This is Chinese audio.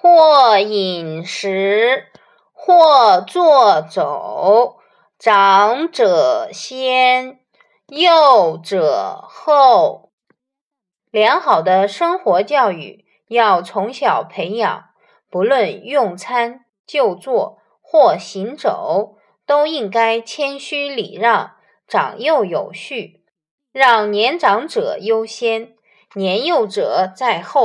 或饮食或坐走长者先幼者后。良好的生活教育要从小培养不论用餐就坐或行走都应该谦虚礼让长幼有序让年长者优先年幼者在后。